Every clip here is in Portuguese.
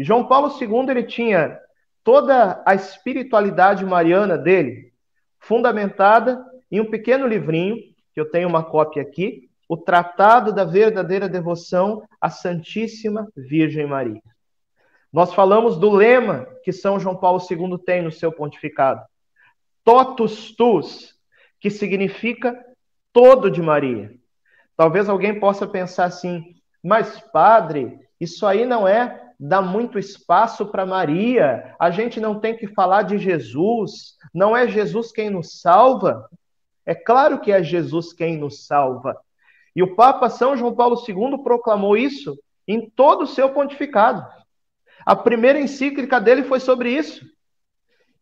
E João Paulo II ele tinha toda a espiritualidade mariana dele fundamentada em um pequeno livrinho, que eu tenho uma cópia aqui, o Tratado da Verdadeira Devoção à Santíssima Virgem Maria. Nós falamos do lema que São João Paulo II tem no seu pontificado, totus tus, que significa todo de Maria. Talvez alguém possa pensar assim, mas padre, isso aí não é dar muito espaço para Maria, a gente não tem que falar de Jesus, não é Jesus quem nos salva? É claro que é Jesus quem nos salva. E o Papa São João Paulo II proclamou isso em todo o seu pontificado. A primeira encíclica dele foi sobre isso.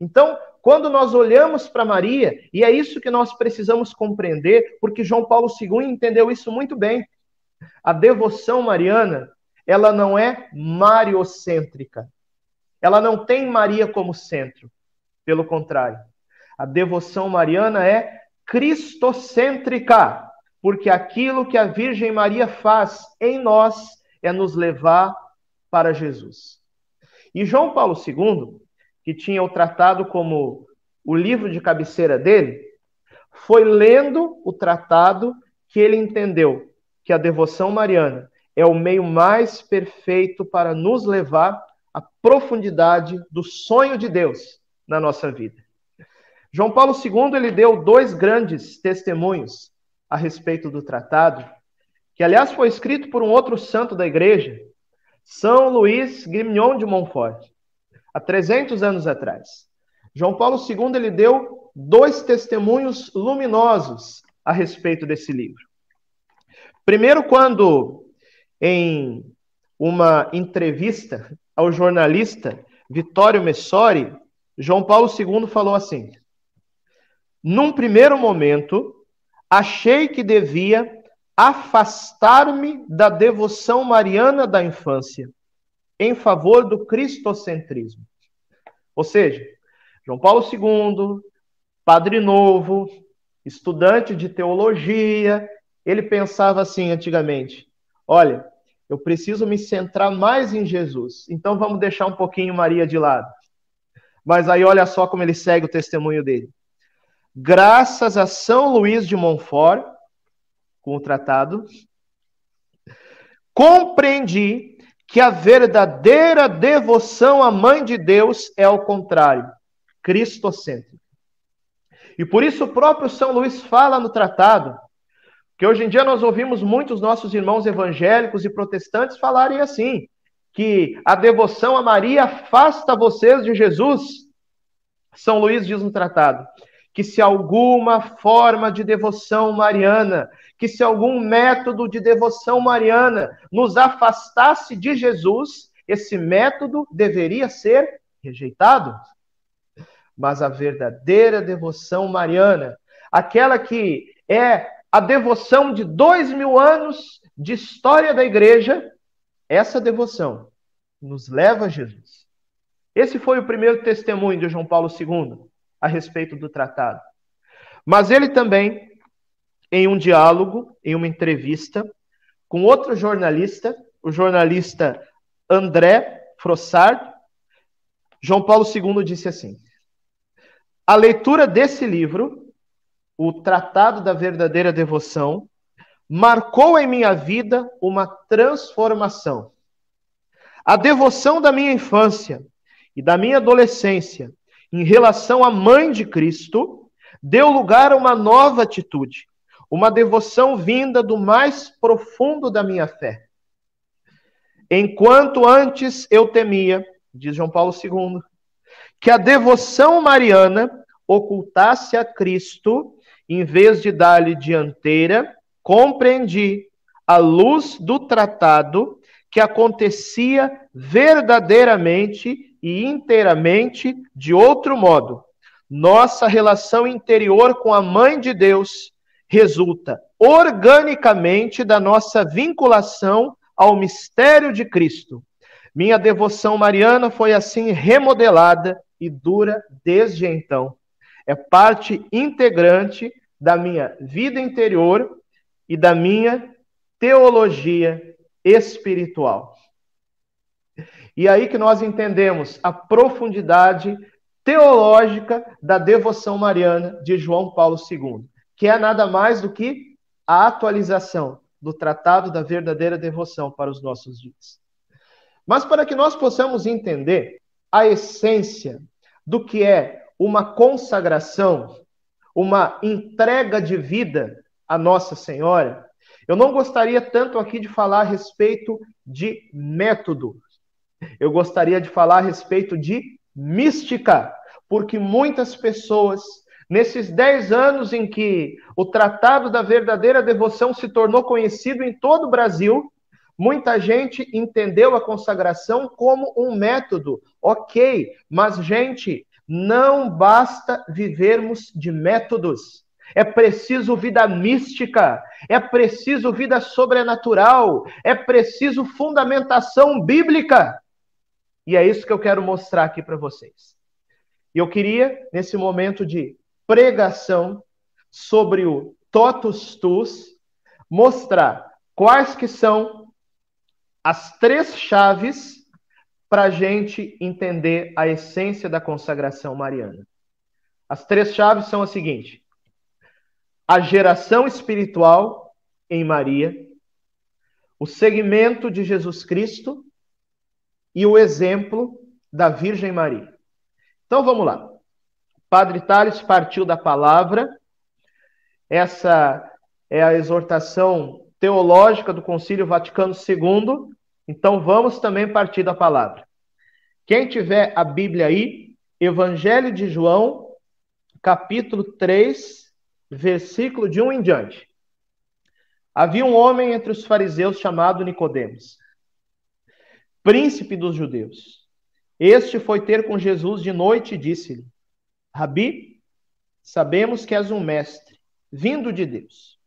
Então, quando nós olhamos para Maria, e é isso que nós precisamos compreender, porque João Paulo II entendeu isso muito bem. A devoção mariana, ela não é mariocêntrica. Ela não tem Maria como centro. Pelo contrário, a devoção mariana é cristocêntrica, porque aquilo que a Virgem Maria faz em nós é nos levar para Jesus. E João Paulo II, que tinha o tratado como o livro de cabeceira dele, foi lendo o tratado que ele entendeu que a devoção mariana é o meio mais perfeito para nos levar à profundidade do sonho de Deus na nossa vida. João Paulo II ele deu dois grandes testemunhos a respeito do tratado, que aliás foi escrito por um outro santo da igreja, São Luís Grignon de Montfort, há 300 anos atrás. João Paulo II ele deu dois testemunhos luminosos a respeito desse livro. Primeiro, quando em uma entrevista ao jornalista Vittorio Messori, João Paulo II falou assim: Num primeiro momento, achei que devia afastar-me da devoção mariana da infância em favor do cristocentrismo. Ou seja, João Paulo II, padre novo, estudante de teologia, ele pensava assim antigamente: olha, eu preciso me centrar mais em Jesus, então vamos deixar um pouquinho Maria de lado. Mas aí olha só como ele segue o testemunho dele. Graças a São Luís de Montfort, com o tratado, compreendi que a verdadeira devoção à Mãe de Deus é ao contrário, cristocêntrica. E por isso o próprio São Luís fala no tratado que hoje em dia nós ouvimos muitos nossos irmãos evangélicos e protestantes falarem assim, que a devoção a Maria afasta vocês de Jesus. São Luís diz no tratado que se alguma forma de devoção mariana, que se algum método de devoção mariana nos afastasse de Jesus, esse método deveria ser rejeitado. Mas a verdadeira devoção mariana, aquela que é a devoção de dois mil anos de história da igreja, essa devoção nos leva a Jesus. Esse foi o primeiro testemunho de João Paulo II a respeito do tratado. Mas ele também, em um diálogo, em uma entrevista, com outro jornalista, o jornalista André Frossard, João Paulo II disse assim: A leitura desse livro, o Tratado da Verdadeira Devoção, marcou em minha vida uma transformação. A devoção da minha infância e da minha adolescência em relação à mãe de Cristo, deu lugar a uma nova atitude, uma devoção vinda do mais profundo da minha fé. Enquanto antes eu temia, diz João Paulo II, que a devoção mariana ocultasse a Cristo, em vez de dar-lhe dianteira, compreendi, à luz do tratado, que acontecia verdadeiramente e inteiramente de outro modo. Nossa relação interior com a Mãe de Deus resulta organicamente da nossa vinculação ao mistério de Cristo. Minha devoção mariana foi assim remodelada e dura desde então. É parte integrante da minha vida interior e da minha teologia espiritual. E aí que nós entendemos a profundidade teológica da devoção mariana de João Paulo II, que é nada mais do que a atualização do Tratado da Verdadeira Devoção para os nossos dias. Mas para que nós possamos entender a essência do que é uma consagração, uma entrega de vida a Nossa Senhora, eu não gostaria tanto aqui de falar a respeito de método. Eu gostaria de falar a respeito de mística, porque muitas pessoas, nesses dez anos em que o Tratado da Verdadeira Devoção se tornou conhecido em todo o Brasil, muita gente entendeu a consagração como um método. Ok, mas, gente, não basta vivermos de métodos. É preciso vida mística, é preciso vida sobrenatural, é preciso fundamentação bíblica. E é isso que eu quero mostrar aqui para vocês. E eu queria, nesse momento de pregação sobre o totus tus, mostrar quais que são as três chaves para a gente entender a essência da consagração mariana. As três chaves são as seguintes: a geração espiritual em Maria, o segmento de Jesus Cristo e o exemplo da Virgem Maria. Então vamos lá. Padre Tales partiu da palavra. Essa é a exortação teológica do Concílio Vaticano II, então vamos também partir da palavra. Quem tiver a Bíblia aí, Evangelho de João, capítulo 3, versículo de 1 em diante. Havia um homem entre os fariseus chamado Nicodemos, príncipe dos judeus. Este foi ter com Jesus de noite e disse-lhe: Rabi, sabemos que és um mestre, vindo de Deus.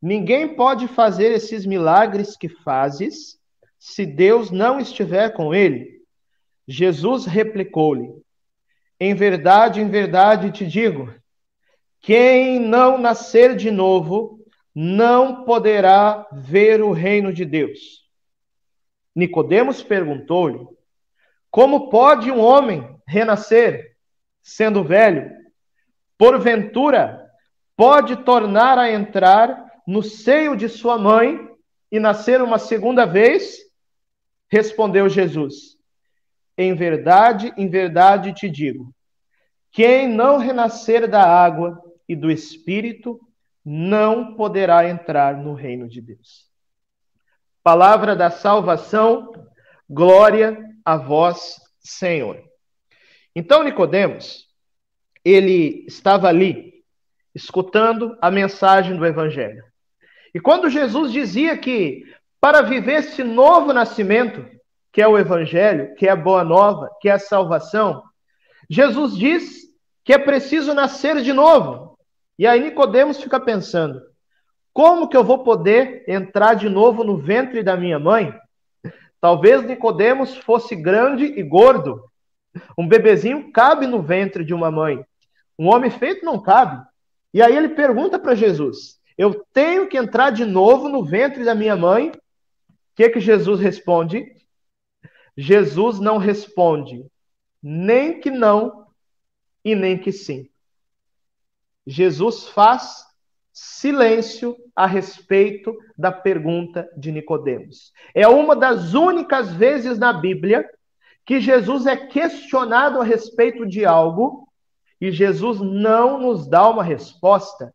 Ninguém pode fazer esses milagres que fazes se Deus não estiver com ele. Jesus replicou-lhe: Em verdade, em verdade te digo, quem não nascer de novo não poderá ver o reino de Deus. Nicodemos perguntou-lhe: Como pode um homem renascer sendo velho? Porventura pode tornar a entrar no seio de sua mãe e nascer uma segunda vez? Respondeu Jesus: Em verdade, em verdade te digo: quem não renascer da água e do espírito não poderá entrar no reino de Deus. Palavra da salvação, glória a vós, Senhor. Então Nicodemos, ele estava ali escutando a mensagem do evangelho. E quando Jesus dizia que para viver esse novo nascimento, que é o evangelho, que é a boa nova, que é a salvação, Jesus diz que é preciso nascer de novo. E aí Nicodemos fica pensando: como que eu vou poder entrar de novo no ventre da minha mãe? Talvez Nicodemos fosse grande e gordo. Um bebezinho cabe no ventre de uma mãe. Um homem feito não cabe. E aí ele pergunta para Jesus: Eu tenho que entrar de novo no ventre da minha mãe que que Jesus responde? Jesus não responde nem que não e nem que sim. Jesus faz silêncio a respeito da pergunta de Nicodemos. É uma das únicas vezes na Bíblia que Jesus é questionado a respeito de algo e Jesus não nos dá uma resposta.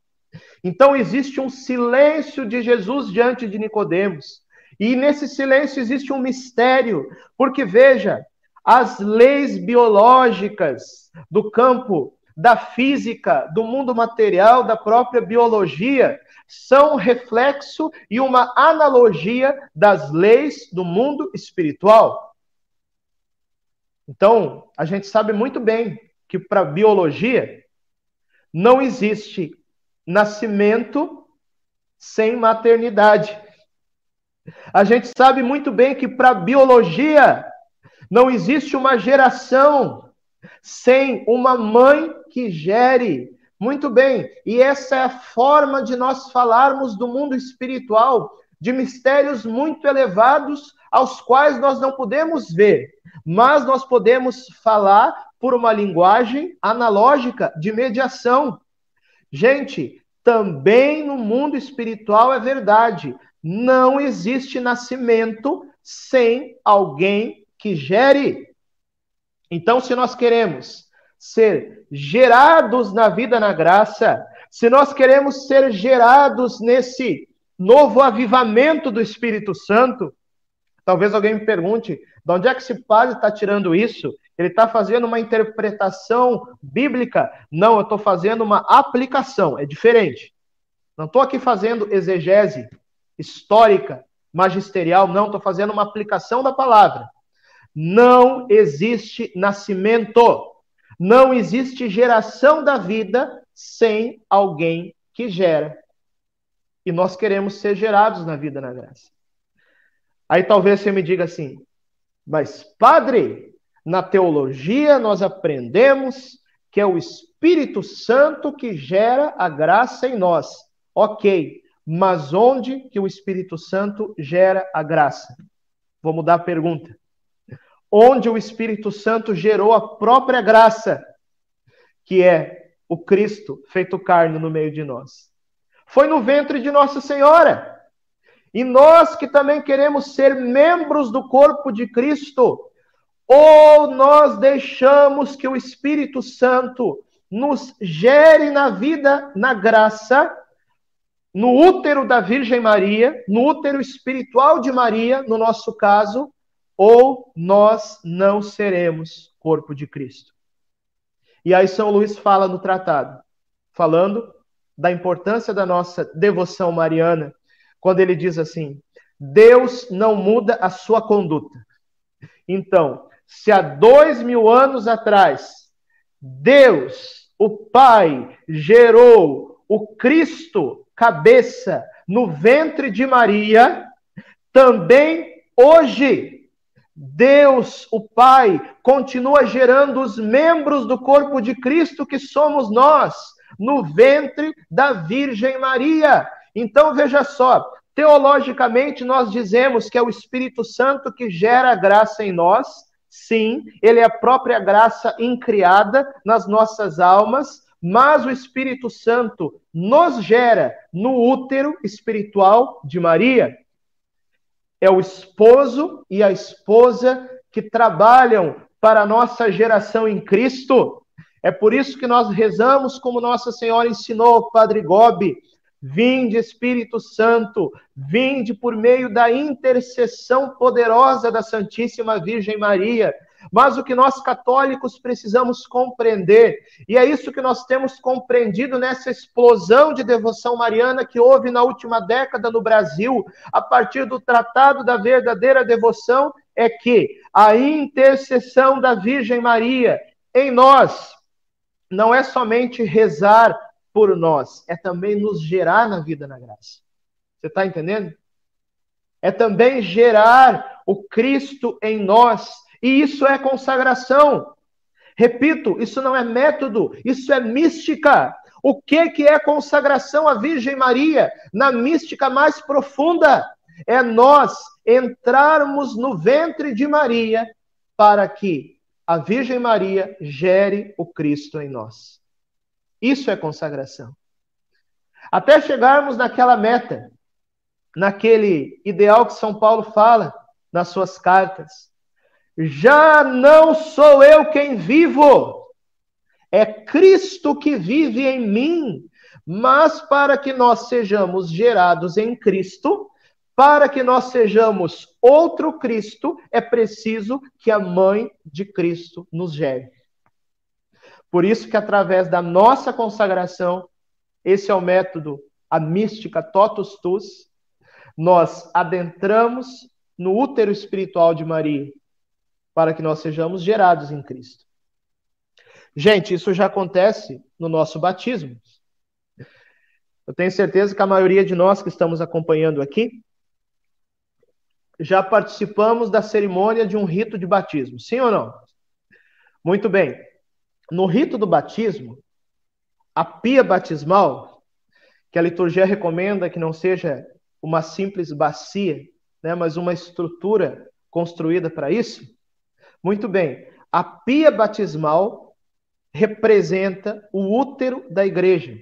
Então existe um silêncio de Jesus diante de Nicodemos. E nesse silêncio existe um mistério, porque veja, as leis biológicas do campo da física, do mundo material, da própria biologia, são reflexo e uma analogia das leis do mundo espiritual. Então, a gente sabe muito bem que para a biologia não existe nascimento sem maternidade. A gente sabe muito bem que para biologia não existe uma geração sem uma mãe que gere. Muito bem, e essa é a forma de nós falarmos do mundo espiritual, de mistérios muito elevados aos quais nós não podemos ver, mas nós podemos falar por uma linguagem analógica de mediação. Gente, também no mundo espiritual é verdade. Não existe nascimento sem alguém que gere. Então, se nós queremos ser gerados na vida na graça, se nós queremos ser gerados nesse novo avivamento do Espírito Santo, talvez alguém me pergunte, de onde é que esse padre está tirando isso? Ele está fazendo uma interpretação bíblica? Não, eu estou fazendo uma aplicação, é diferente. Não estou aqui fazendo exegese histórica, magisterial, não, estou fazendo uma aplicação da palavra. Não existe nascimento, não existe geração da vida sem alguém que gera. E nós queremos ser gerados na vida na graça. Aí talvez você me diga assim, mas padre, na teologia nós aprendemos que é o Espírito Santo que gera a graça em nós. Ok, mas onde que o Espírito Santo gera a graça? Vou mudar a pergunta. Onde o Espírito Santo gerou a própria graça, que é o Cristo feito carne no meio de nós? Foi no ventre de Nossa Senhora. E nós que também queremos ser membros do corpo de Cristo, ou nós deixamos que o Espírito Santo nos gere na vida, na graça, no útero da Virgem Maria, no útero espiritual de Maria, no nosso caso, ou nós não seremos corpo de Cristo. E aí São Luís fala no tratado, falando da importância da nossa devoção mariana, quando ele diz assim: Deus não muda a sua conduta. Então, se há dois mil anos atrás, Deus, o Pai, gerou o Cristo, cabeça, no ventre de Maria, também hoje, Deus, o Pai, continua gerando os membros do corpo de Cristo que somos nós, no ventre da Virgem Maria. Então veja só, teologicamente nós dizemos que é o Espírito Santo que gera a graça em nós. Sim, ele é a própria graça incriada nas nossas almas, mas o Espírito Santo nos gera no útero espiritual de Maria. É o esposo e a esposa que trabalham para a nossa geração em Cristo. É por isso que nós rezamos como Nossa Senhora ensinou, Padre Gobi, Vinde, Espírito Santo, vinde por meio da intercessão poderosa da Santíssima Virgem Maria. Mas o que nós católicos precisamos compreender, e é isso que nós temos compreendido nessa explosão de devoção mariana que houve na última década no Brasil, a partir do Tratado da Verdadeira Devoção, é que a intercessão da Virgem Maria em nós não é somente rezar por nós, é também nos gerar na vida na graça. Você está entendendo? É também gerar o Cristo em nós, e isso é consagração. Repito, isso não é método, isso é mística. O que, que é consagração à Virgem Maria? Na mística mais profunda, é nós entrarmos no ventre de Maria para que a Virgem Maria gere o Cristo em nós. Isso é consagração. Até chegarmos naquela meta, naquele ideal que São Paulo fala nas suas cartas. Já não sou eu quem vivo, é Cristo que vive em mim. Mas para que nós sejamos gerados em Cristo, para que nós sejamos outro Cristo, é preciso que a mãe de Cristo nos gere. Por isso que através da nossa consagração, esse é o método, a mística totus tus, nós adentramos no útero espiritual de Maria, para que nós sejamos gerados em Cristo. Gente, isso já acontece no nosso batismo. Eu tenho certeza que a maioria de nós que estamos acompanhando aqui já participamos da cerimônia de um rito de batismo, sim ou não? Muito bem no rito do batismo, a pia batismal, que a liturgia recomenda que não seja uma simples bacia, né, mas uma estrutura construída para isso? Muito bem, a pia batismal representa o útero da igreja,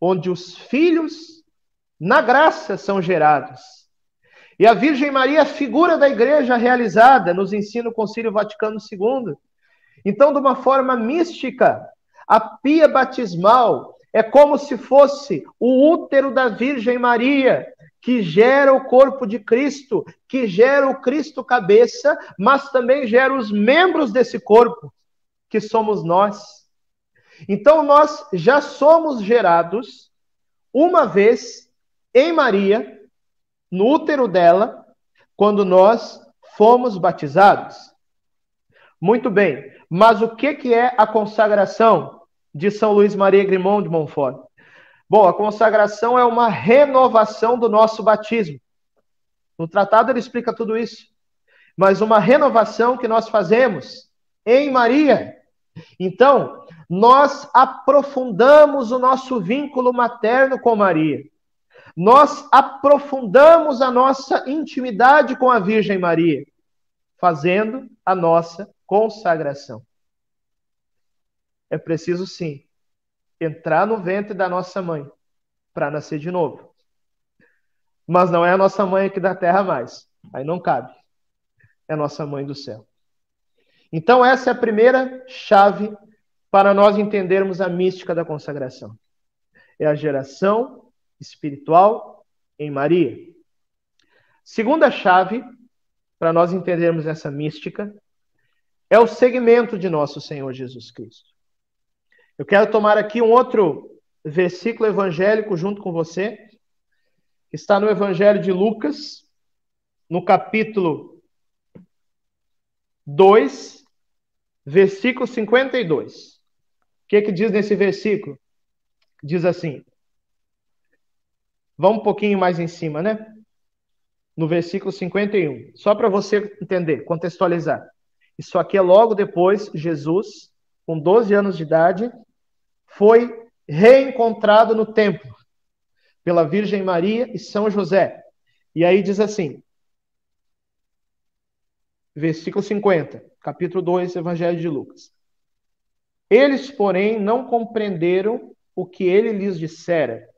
onde os filhos na graça são gerados. E a Virgem Maria é a figura da igreja realizada, nos ensina o Concílio Vaticano II. Então, de uma forma mística, a pia batismal é como se fosse o útero da Virgem Maria, que gera o corpo de Cristo, que gera o Cristo cabeça, mas também gera os membros desse corpo, que somos nós. Então nós já somos gerados uma vez em Maria, no útero dela, quando nós fomos batizados. Muito bem, mas o que, que é a consagração de São Luís Maria Grimond de Montfort? Bom, a consagração é uma renovação do nosso batismo. No tratado ele explica tudo isso. Mas uma renovação que nós fazemos em Maria. Então, nós aprofundamos o nosso vínculo materno com Maria. Nós aprofundamos a nossa intimidade com a Virgem Maria, fazendo a nossa consagração. É preciso sim entrar no ventre da nossa mãe para nascer de novo. Mas não é a nossa mãe aqui da terra mais. Aí não cabe. É a nossa mãe do céu. Então, essa é a primeira chave para nós entendermos a mística da consagração. É a geração espiritual em Maria. Segunda chave para nós entendermos essa mística é o segmento de nosso Senhor Jesus Cristo. Eu quero tomar aqui um outro versículo evangélico junto com você, que está no Evangelho de Lucas, no capítulo 2, versículo 52. O que, que diz nesse versículo? Diz assim. Vamos um pouquinho mais em cima, né? No versículo 51. Só para você entender, contextualizar. Isso aqui é logo depois, Jesus, com 12 anos de idade, foi reencontrado no templo pela Virgem Maria e São José. E aí diz assim, versículo 50, capítulo 2, Evangelho de Lucas. Eles, porém, não compreenderam o que ele lhes dissera.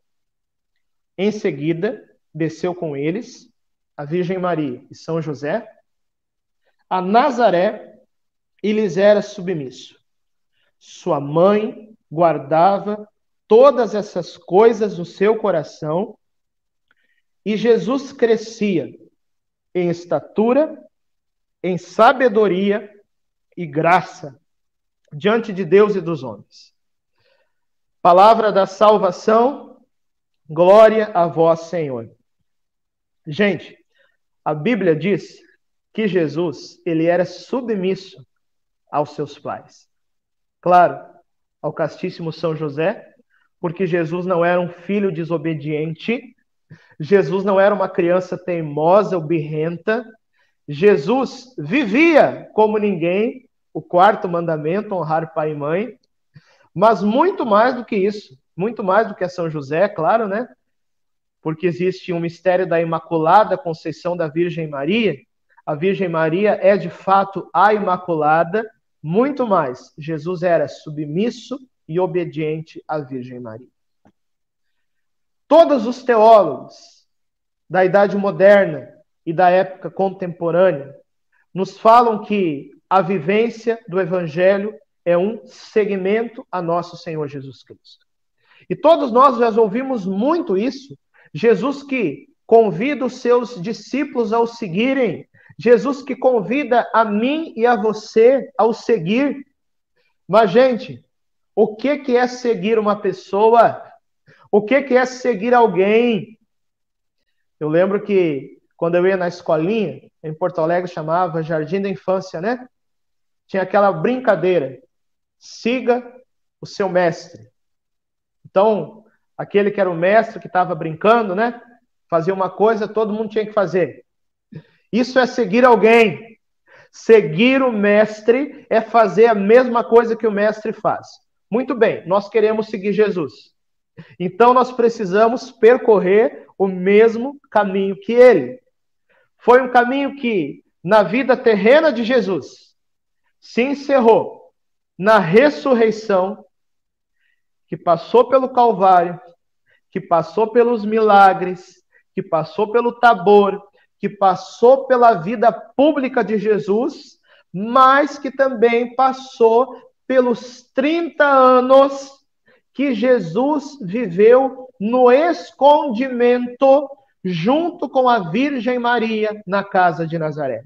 Em seguida, desceu com eles a Virgem Maria e São José a Nazaré e lhes era submisso. Sua mãe guardava todas essas coisas no seu coração e Jesus crescia em estatura, em sabedoria e graça diante de Deus e dos homens. Palavra da salvação, glória a vós, Senhor. Gente, a Bíblia diz que Jesus, ele era submisso aos seus pais. Claro, ao castíssimo São José, porque Jesus não era um filho desobediente, Jesus não era uma criança teimosa ou birrenta, Jesus vivia como ninguém o quarto mandamento, honrar pai e mãe, mas muito mais do que isso, muito mais do que a São José, claro, né? Porque existe um mistério da Imaculada Conceição da Virgem Maria. A Virgem Maria é de fato a Imaculada, muito mais, Jesus era submisso e obediente à Virgem Maria. Todos os teólogos da Idade Moderna e da época contemporânea nos falam que a vivência do Evangelho é um segmento a nosso Senhor Jesus Cristo. E todos nós já ouvimos muito isso. Jesus que convida os seus discípulos a o seguirem Jesus que convida a mim e a você ao seguir. Mas, gente, o que, que é seguir uma pessoa? O que, que é seguir alguém? Eu lembro que quando eu ia na escolinha, em Porto Alegre, chamava Jardim da Infância, né? Tinha aquela brincadeira: siga o seu mestre. Então, aquele que era o mestre que estava brincando, né? Fazia uma coisa, todo mundo tinha que fazer. Isso é seguir alguém. Seguir o mestre é fazer a mesma coisa que o mestre faz. Muito bem, nós queremos seguir Jesus. Então nós precisamos percorrer o mesmo caminho que ele. Foi um caminho que, na vida terrena de Jesus, se encerrou na ressurreição, que passou pelo Calvário, que passou pelos milagres, que passou pelo Tabor, que passou pela vida pública de Jesus, mas que também passou pelos 30 anos que Jesus viveu no escondimento junto com a Virgem Maria na casa de Nazaré.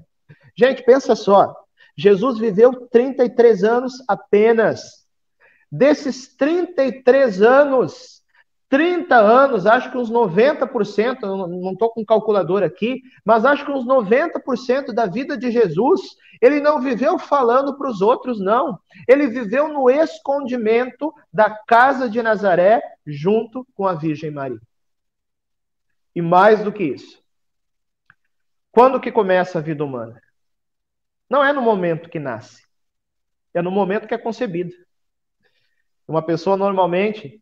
Gente, pensa só. Jesus viveu 33 anos apenas. Desses 33 anos, 30 anos, acho que uns 90%, não estou com calculador aqui, mas acho que uns 90% da vida de Jesus, ele não viveu falando para os outros, não. Ele viveu no escondimento da casa de Nazaré, junto com a Virgem Maria. E mais do que isso, quando que começa a vida humana? Não é no momento que nasce, é no momento que é concebida. Uma pessoa normalmente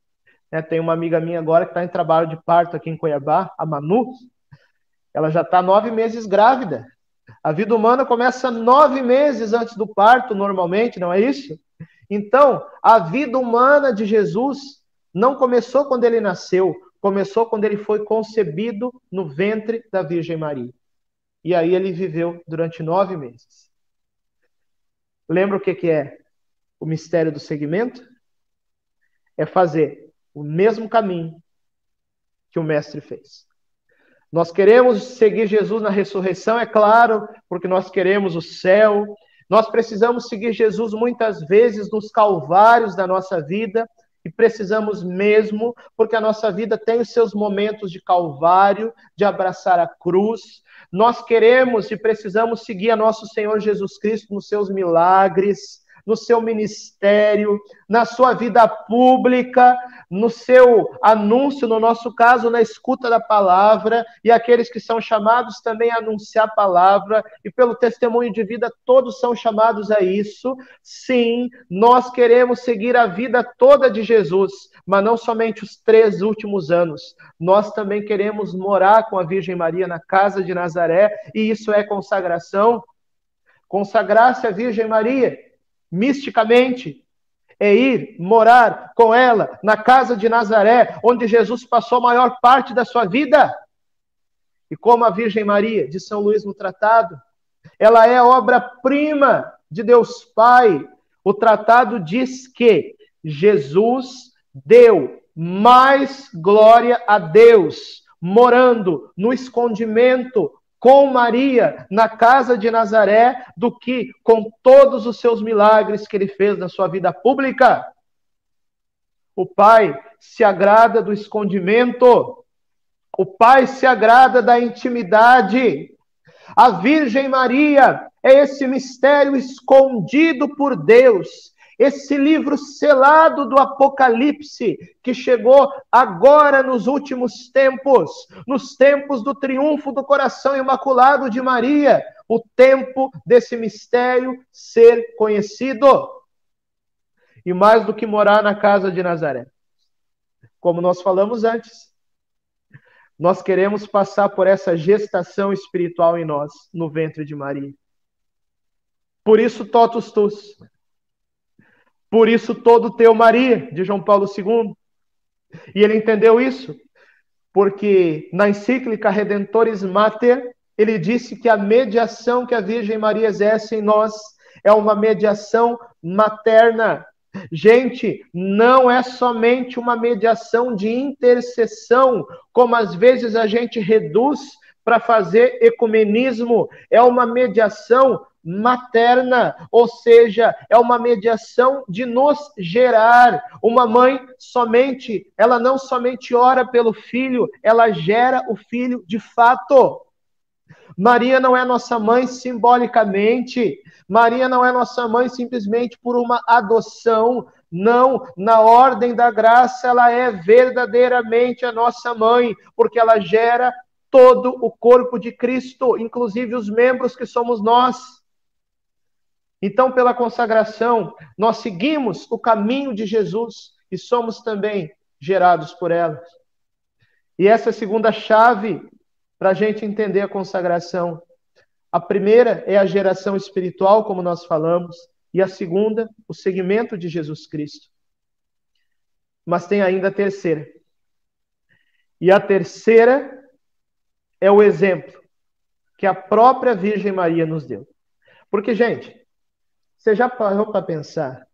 né, tem uma amiga minha agora que está em trabalho de parto aqui em Cuiabá, a Manu. Ela já está nove meses grávida. A vida humana começa nove meses antes do parto, normalmente, não é isso? Então, a vida humana de Jesus não começou quando ele nasceu, começou quando ele foi concebido no ventre da Virgem Maria. E aí ele viveu durante nove meses. Lembra o que, que é o mistério do segmento? É fazer o mesmo caminho que o Mestre fez. Nós queremos seguir Jesus na ressurreição, é claro, porque nós queremos o céu. Nós precisamos seguir Jesus muitas vezes nos calvários da nossa vida, e precisamos mesmo, porque a nossa vida tem os seus momentos de calvário, de abraçar a cruz. Nós queremos e precisamos seguir a nosso Senhor Jesus Cristo nos seus milagres, no seu ministério, na sua vida pública, no seu anúncio, no nosso caso, na escuta da palavra, e aqueles que são chamados também a anunciar a palavra, e pelo testemunho de vida, todos são chamados a isso. Sim, nós queremos seguir a vida toda de Jesus, mas não somente os três últimos anos. Nós também queremos morar com a Virgem Maria na casa de Nazaré, e isso é consagração. Consagrar-se à Virgem Maria misticamente, é ir morar com ela na casa de Nazaré, onde Jesus passou a maior parte da sua vida. E como a Virgem Maria, de São Luís no Tratado, ela é obra-prima de Deus Pai. O tratado diz que Jesus deu mais glória a Deus, morando no escondimento com Maria na casa de Nazaré do que com todos os seus milagres que ele fez na sua vida pública. O Pai se agrada do escondimento, o Pai se agrada da intimidade. A Virgem Maria é esse mistério escondido por Deus esse livro selado do Apocalipse, que chegou agora nos últimos tempos, nos tempos do triunfo do coração imaculado de Maria, o tempo desse mistério ser conhecido. E mais do que morar na casa de Nazaré. Como nós falamos antes, nós queremos passar por essa gestação espiritual em nós, no ventre de Maria. Por isso, totus tus. Por isso todo teu Maria, de João Paulo II. E ele entendeu isso, porque na encíclica Redentores Mater, ele disse que a mediação que a Virgem Maria exerce em nós é uma mediação materna. Gente, não é somente uma mediação de intercessão, como às vezes a gente reduz para fazer ecumenismo, é uma mediação materna, ou seja, é uma mediação de nos gerar. Uma mãe somente, ela não somente ora pelo filho, ela gera o filho de fato. Maria não é nossa mãe simbolicamente, Maria não é nossa mãe simplesmente por uma adoção. Não, na ordem da graça, ela é verdadeiramente a nossa mãe, porque ela gera todo o corpo de Cristo, inclusive os membros que somos nós. Então, pela consagração, nós seguimos o caminho de Jesus e somos também gerados por ela. E essa é a segunda chave para a gente entender a consagração. A primeira é a geração espiritual, como nós falamos, e a segunda, o segmento de Jesus Cristo. Mas tem ainda a terceira. E a terceira é o exemplo que a própria Virgem Maria nos deu. Porque, gente, você já parou para pensar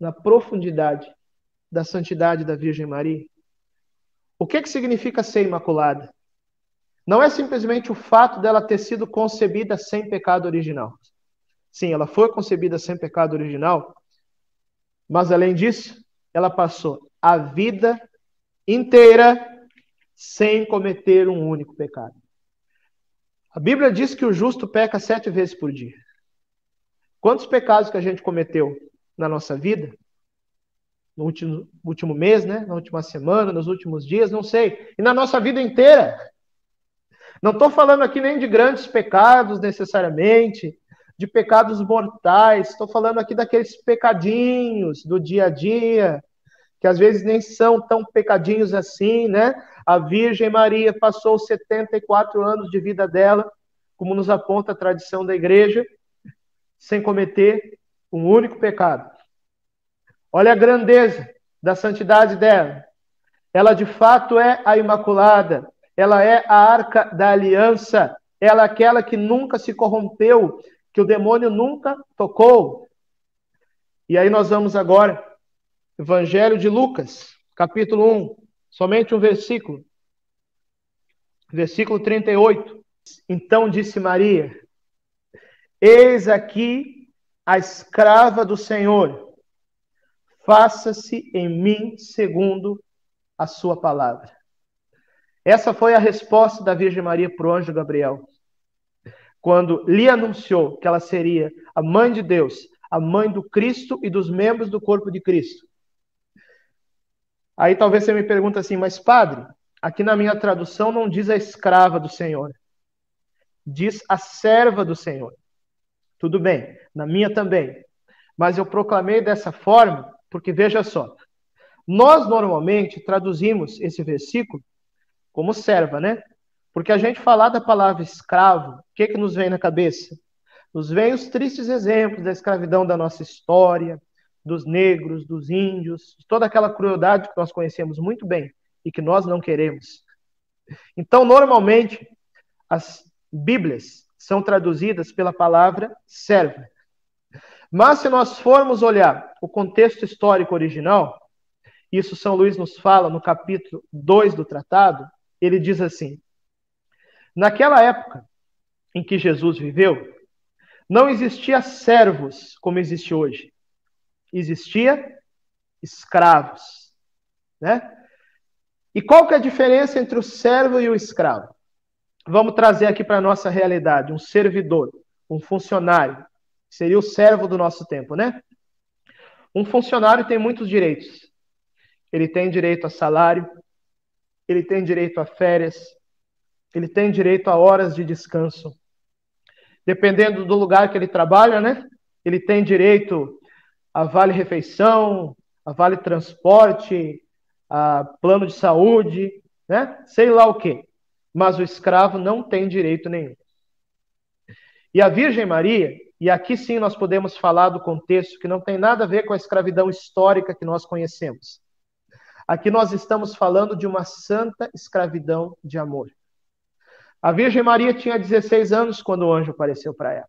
na profundidade da santidade da Virgem Maria? O que, que significa ser imaculada? Não é simplesmente o fato dela ter sido concebida sem pecado original. Sim, ela foi concebida sem pecado original, mas além disso, ela passou a vida inteira sem cometer um único pecado. A Bíblia diz que o justo peca sete vezes por dia. Quantos pecados que a gente cometeu na nossa vida? No último, último mês, né? Na última semana, nos últimos dias, não sei. E na nossa vida inteira. Não estou falando aqui nem de grandes pecados necessariamente, de pecados mortais. Estou falando aqui daqueles pecadinhos do dia a dia, que às vezes nem são tão pecadinhos assim, né? A Virgem Maria passou 74 anos de vida dela, como nos aponta a tradição da igreja, sem cometer um único pecado. Olha a grandeza da santidade dela. Ela de fato é a Imaculada, ela é a arca da aliança, ela é aquela que nunca se corrompeu, que o demônio nunca tocou. E aí nós vamos agora Evangelho de Lucas, capítulo 1, somente um versículo. Versículo 38. Então disse Maria: Eis aqui a escrava do Senhor, faça-se em mim segundo a sua palavra. Essa foi a resposta da Virgem Maria para o anjo Gabriel, quando lhe anunciou que ela seria a mãe de Deus, a mãe do Cristo e dos membros do corpo de Cristo. Aí talvez você me pergunte assim, mas padre, aqui na minha tradução não diz a escrava do Senhor, diz a serva do Senhor. Tudo bem, na minha também. Mas eu proclamei dessa forma, porque veja só, nós normalmente traduzimos esse versículo como serva, né? Porque a gente falar da palavra escravo, o que, que nos vem na cabeça? Nos vem os tristes exemplos da escravidão da nossa história, dos negros, dos índios, toda aquela crueldade que nós conhecemos muito bem e que nós não queremos. Então, normalmente, as Bíblias são traduzidas pela palavra serva. Mas se nós formos olhar o contexto histórico original, isso São Luís nos fala no capítulo 2 do tratado, ele diz assim: Naquela época em que Jesus viveu, não existia servos como existe hoje existia escravos, né? E qual que é a diferença entre o servo e o escravo? Vamos trazer aqui para a nossa realidade, um servidor, um funcionário, seria o servo do nosso tempo, né? Um funcionário tem muitos direitos. Ele tem direito a salário, ele tem direito a férias, ele tem direito a horas de descanso. Dependendo do lugar que ele trabalha, né? Ele tem direito a Vale Refeição, a Vale Transporte, a Plano de Saúde, né? sei lá o quê. Mas o escravo não tem direito nenhum. E a Virgem Maria, e aqui sim nós podemos falar do contexto que não tem nada a ver com a escravidão histórica que nós conhecemos. Aqui nós estamos falando de uma santa escravidão de amor. A Virgem Maria tinha 16 anos quando o anjo apareceu para ela.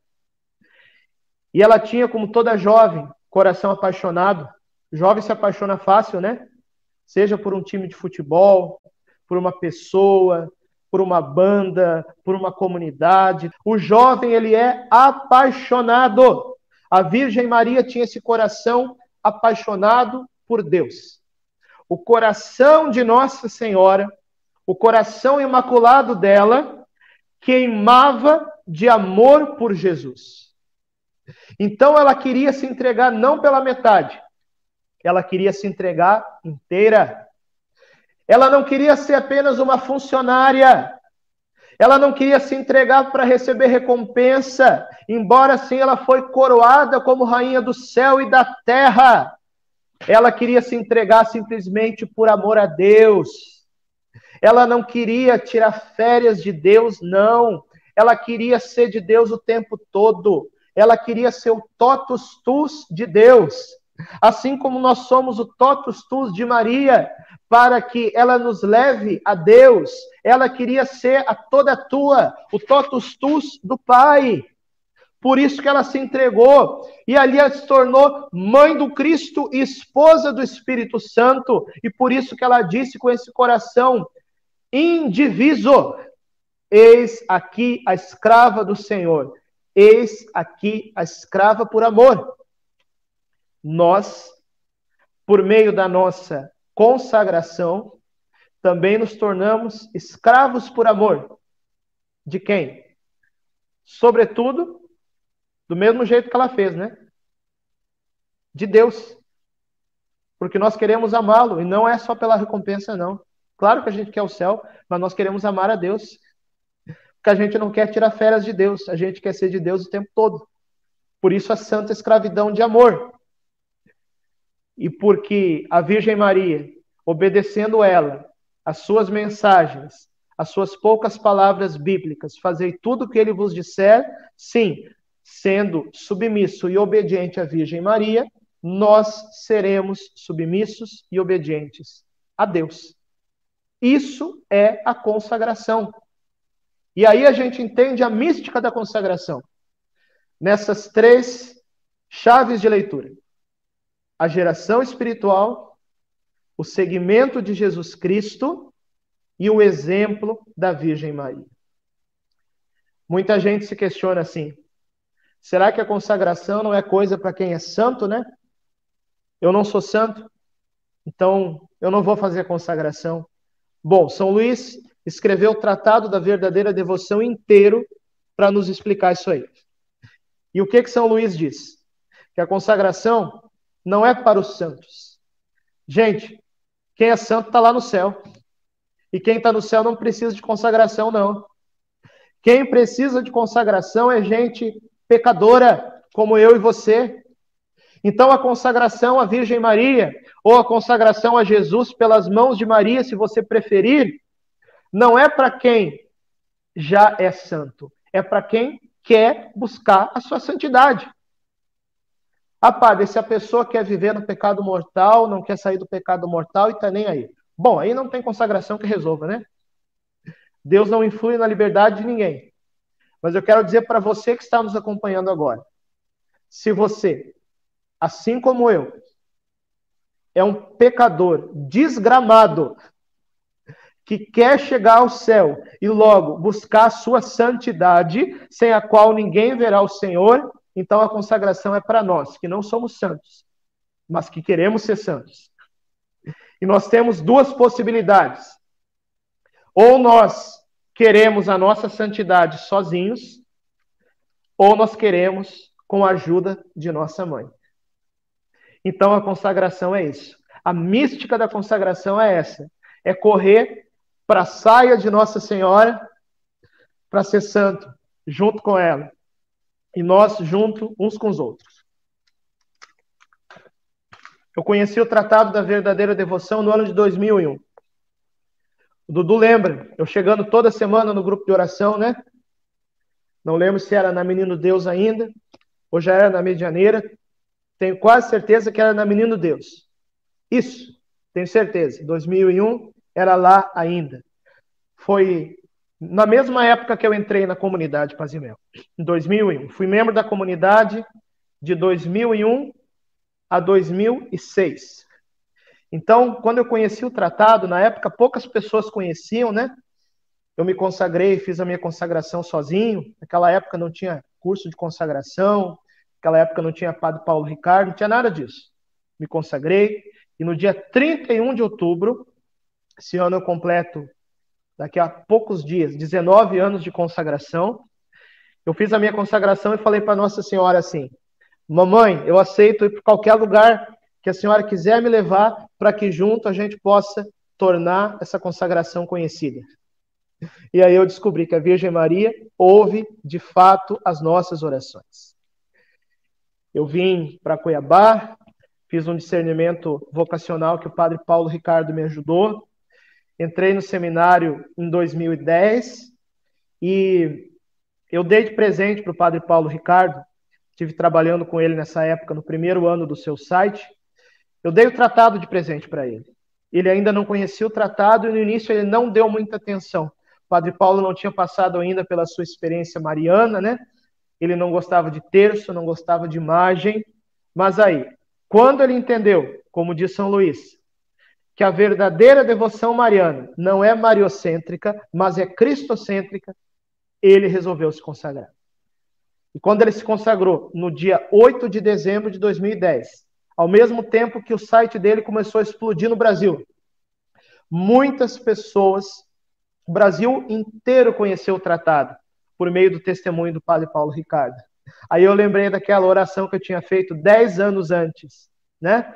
E ela tinha, como toda jovem, coração apaixonado. Jovem se apaixona fácil, né? Seja por um time de futebol, por uma pessoa, por uma banda, por uma comunidade. O jovem, ele é apaixonado. A Virgem Maria tinha esse coração apaixonado por Deus. O coração de Nossa Senhora, o coração imaculado dela, queimava de amor por Jesus. Então ela queria se entregar não pela metade, ela queria se entregar inteira. Ela não queria ser apenas uma funcionária. Ela não queria se entregar para receber recompensa, embora assim ela foi coroada como rainha do céu e da terra. Ela queria se entregar simplesmente por amor a Deus. Ela não queria tirar férias de Deus, não. Ela queria ser de Deus o tempo todo. Ela queria ser o totus tus de Deus. Assim como nós somos o totus tus de Maria, para que ela nos leve a Deus, ela queria ser a toda tua, o totus tus do Pai. Por isso que ela se entregou e ali ela se tornou mãe do Cristo e esposa do Espírito Santo, e por isso que ela disse com esse coração indiviso: Eis aqui a escrava do Senhor, eis aqui a escrava por amor. Nós, por meio da nossa consagração, também nos tornamos escravos por amor. De quem? Sobretudo, do mesmo jeito que ela fez, né? De Deus. Porque nós queremos amá-lo, e não é só pela recompensa, não. Claro que a gente quer o céu, mas nós queremos amar a Deus. Porque a gente não quer tirar férias de Deus, a gente quer ser de Deus o tempo todo. Por isso a santa escravidão de amor. E porque a Virgem Maria, obedecendo ela, as suas mensagens, as suas poucas palavras bíblicas, fazei tudo o que ele vos disser, sim, sendo submisso e obediente à Virgem Maria, nós seremos submissos e obedientes a Deus. Isso é a consagração. E aí a gente entende a mística da consagração. Nessas três chaves de leitura: a geração espiritual, o segmento de Jesus Cristo e o exemplo da Virgem Maria. Muita gente se questiona assim: será que a consagração não é coisa para quem é santo, né? Eu não sou santo, então eu não vou fazer a consagração. Bom, São Luís escreveu o Tratado da Verdadeira Devoção inteiro para nos explicar isso aí. E o que que São Luís diz? Que a consagração não é para os santos. Gente, quem é santo está lá no céu. E quem está no céu não precisa de consagração, não. Quem precisa de consagração é gente pecadora, como eu e você. Então, a consagração à Virgem Maria ou a consagração a Jesus pelas mãos de Maria, se você preferir, não é para quem já é santo, é para quem quer buscar a sua santidade. Ah, padre, se a pessoa quer viver no pecado mortal, não quer sair do pecado mortal e está nem aí. Bom, aí não tem consagração que resolva, né? Deus não influi na liberdade de ninguém. Mas eu quero dizer para você que está nos acompanhando agora: se você, assim como eu, é um pecador desgramado que quer chegar ao céu e logo buscar a sua santidade, sem a qual ninguém verá o Senhor, então a consagração é para nós, que não somos santos, mas que queremos ser santos. E nós temos duas possibilidades. Ou nós queremos a nossa santidade sozinhos, ou nós queremos com a ajuda de nossa mãe. Então a consagração é isso. A mística da consagração é essa: é correr para a saia de Nossa Senhora para ser santo, junto com ela. E nós junto uns com os outros. Eu conheci o Tratado da Verdadeira Devoção no ano de 2001. O Dudu lembra, eu chegando toda semana no grupo de oração, né? Não lembro se era na Menino Deus ainda, ou já era na Medianeira. Tenho quase certeza que era na Menino Deus. Isso, tenho certeza. 2001 era lá ainda. Foi na mesma época que eu entrei na comunidade Pazimel, em 2001. Fui membro da comunidade de 2001 a 2006. Então, quando eu conheci o tratado, na época poucas pessoas conheciam, né? Eu me consagrei, fiz a minha consagração sozinho. Naquela época não tinha curso de consagração, Naquela época não tinha Padre Paulo Ricardo, não tinha nada disso. Me consagrei e no dia 31 de outubro, esse ano eu completo, daqui a poucos dias, 19 anos de consagração. Eu fiz a minha consagração e falei para Nossa Senhora assim: Mamãe, eu aceito ir para qualquer lugar que a senhora quiser me levar para que junto a gente possa tornar essa consagração conhecida. E aí eu descobri que a Virgem Maria ouve de fato as nossas orações. Eu vim para Cuiabá, fiz um discernimento vocacional que o padre Paulo Ricardo me ajudou. Entrei no seminário em 2010 e eu dei de presente para o padre Paulo Ricardo, estive trabalhando com ele nessa época, no primeiro ano do seu site. Eu dei o tratado de presente para ele. Ele ainda não conhecia o tratado e no início ele não deu muita atenção. O padre Paulo não tinha passado ainda pela sua experiência mariana, né? Ele não gostava de terço, não gostava de imagem. Mas aí, quando ele entendeu, como diz São Luís, que a verdadeira devoção mariana não é mariocêntrica, mas é cristocêntrica, ele resolveu se consagrar. E quando ele se consagrou, no dia 8 de dezembro de 2010, ao mesmo tempo que o site dele começou a explodir no Brasil, muitas pessoas, o Brasil inteiro conheceu o tratado por meio do testemunho do padre Paulo Ricardo. Aí eu lembrei daquela oração que eu tinha feito dez anos antes, né?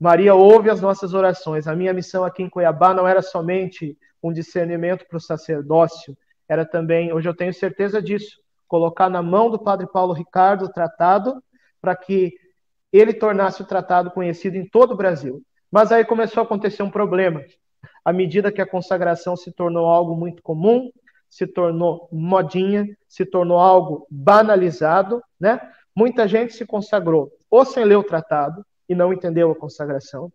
Maria ouve as nossas orações. A minha missão aqui em Cuiabá não era somente um discernimento para o sacerdócio, era também, hoje eu tenho certeza disso, colocar na mão do Padre Paulo Ricardo o tratado para que ele tornasse o tratado conhecido em todo o Brasil. Mas aí começou a acontecer um problema. À medida que a consagração se tornou algo muito comum, se tornou modinha, se tornou algo banalizado, né? Muita gente se consagrou ou sem ler o tratado e não entendeu a consagração.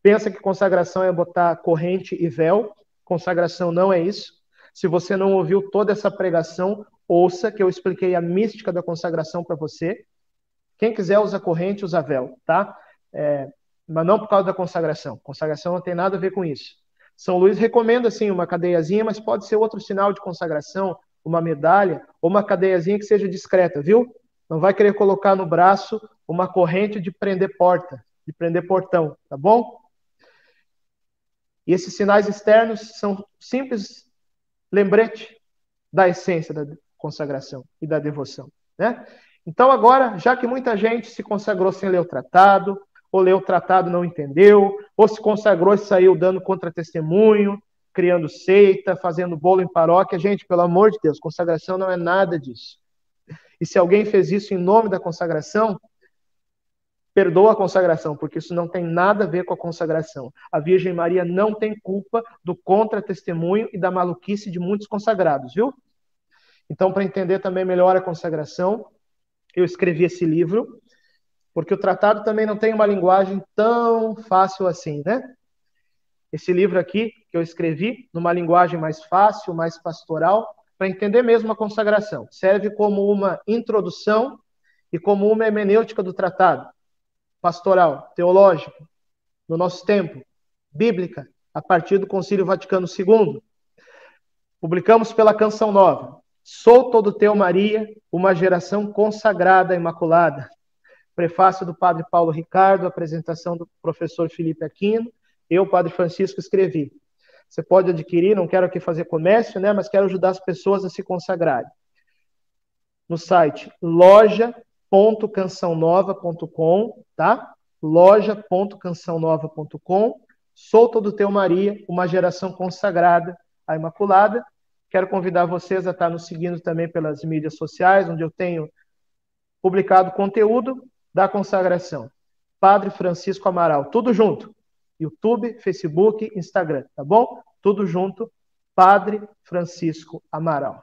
Pensa que consagração é botar corrente e véu. Consagração não é isso. Se você não ouviu toda essa pregação, ouça que eu expliquei a mística da consagração para você. Quem quiser usa corrente, usa véu, tá? É, mas não por causa da consagração. Consagração não tem nada a ver com isso. São Luís recomenda assim uma cadeiazinha, mas pode ser outro sinal de consagração, uma medalha ou uma cadeiazinha que seja discreta, viu? Não vai querer colocar no braço uma corrente de prender porta, de prender portão, tá bom? E esses sinais externos são simples lembrete da essência da consagração e da devoção, né? Então agora, já que muita gente se consagrou sem ler o tratado, ou leu o tratado não entendeu, ou se consagrou e saiu dando contra-testemunho, criando seita, fazendo bolo em paróquia. Gente, pelo amor de Deus, consagração não é nada disso. E se alguém fez isso em nome da consagração, perdoa a consagração, porque isso não tem nada a ver com a consagração. A Virgem Maria não tem culpa do contra-testemunho e da maluquice de muitos consagrados, viu? Então, para entender também melhor a consagração, eu escrevi esse livro, porque o tratado também não tem uma linguagem tão fácil assim, né? Esse livro aqui que eu escrevi, numa linguagem mais fácil, mais pastoral, para entender mesmo a consagração. Serve como uma introdução e como uma hermenêutica do tratado pastoral, teológico, no nosso tempo, bíblica, a partir do Concílio Vaticano II. Publicamos pela Canção Nova. Sou todo teu, Maria, uma geração consagrada, imaculada prefácio do padre Paulo Ricardo, apresentação do professor Felipe Aquino, eu, padre Francisco, escrevi. Você pode adquirir, não quero aqui fazer comércio, né, mas quero ajudar as pessoas a se consagrarem. No site loja.cançãonova.com, tá? loja.cançãonova.com. Sou todo teu Maria, uma geração consagrada à Imaculada. Quero convidar vocês a estar nos seguindo também pelas mídias sociais, onde eu tenho publicado conteúdo da consagração. Padre Francisco Amaral, tudo junto. YouTube, Facebook, Instagram, tá bom? Tudo junto. Padre Francisco Amaral.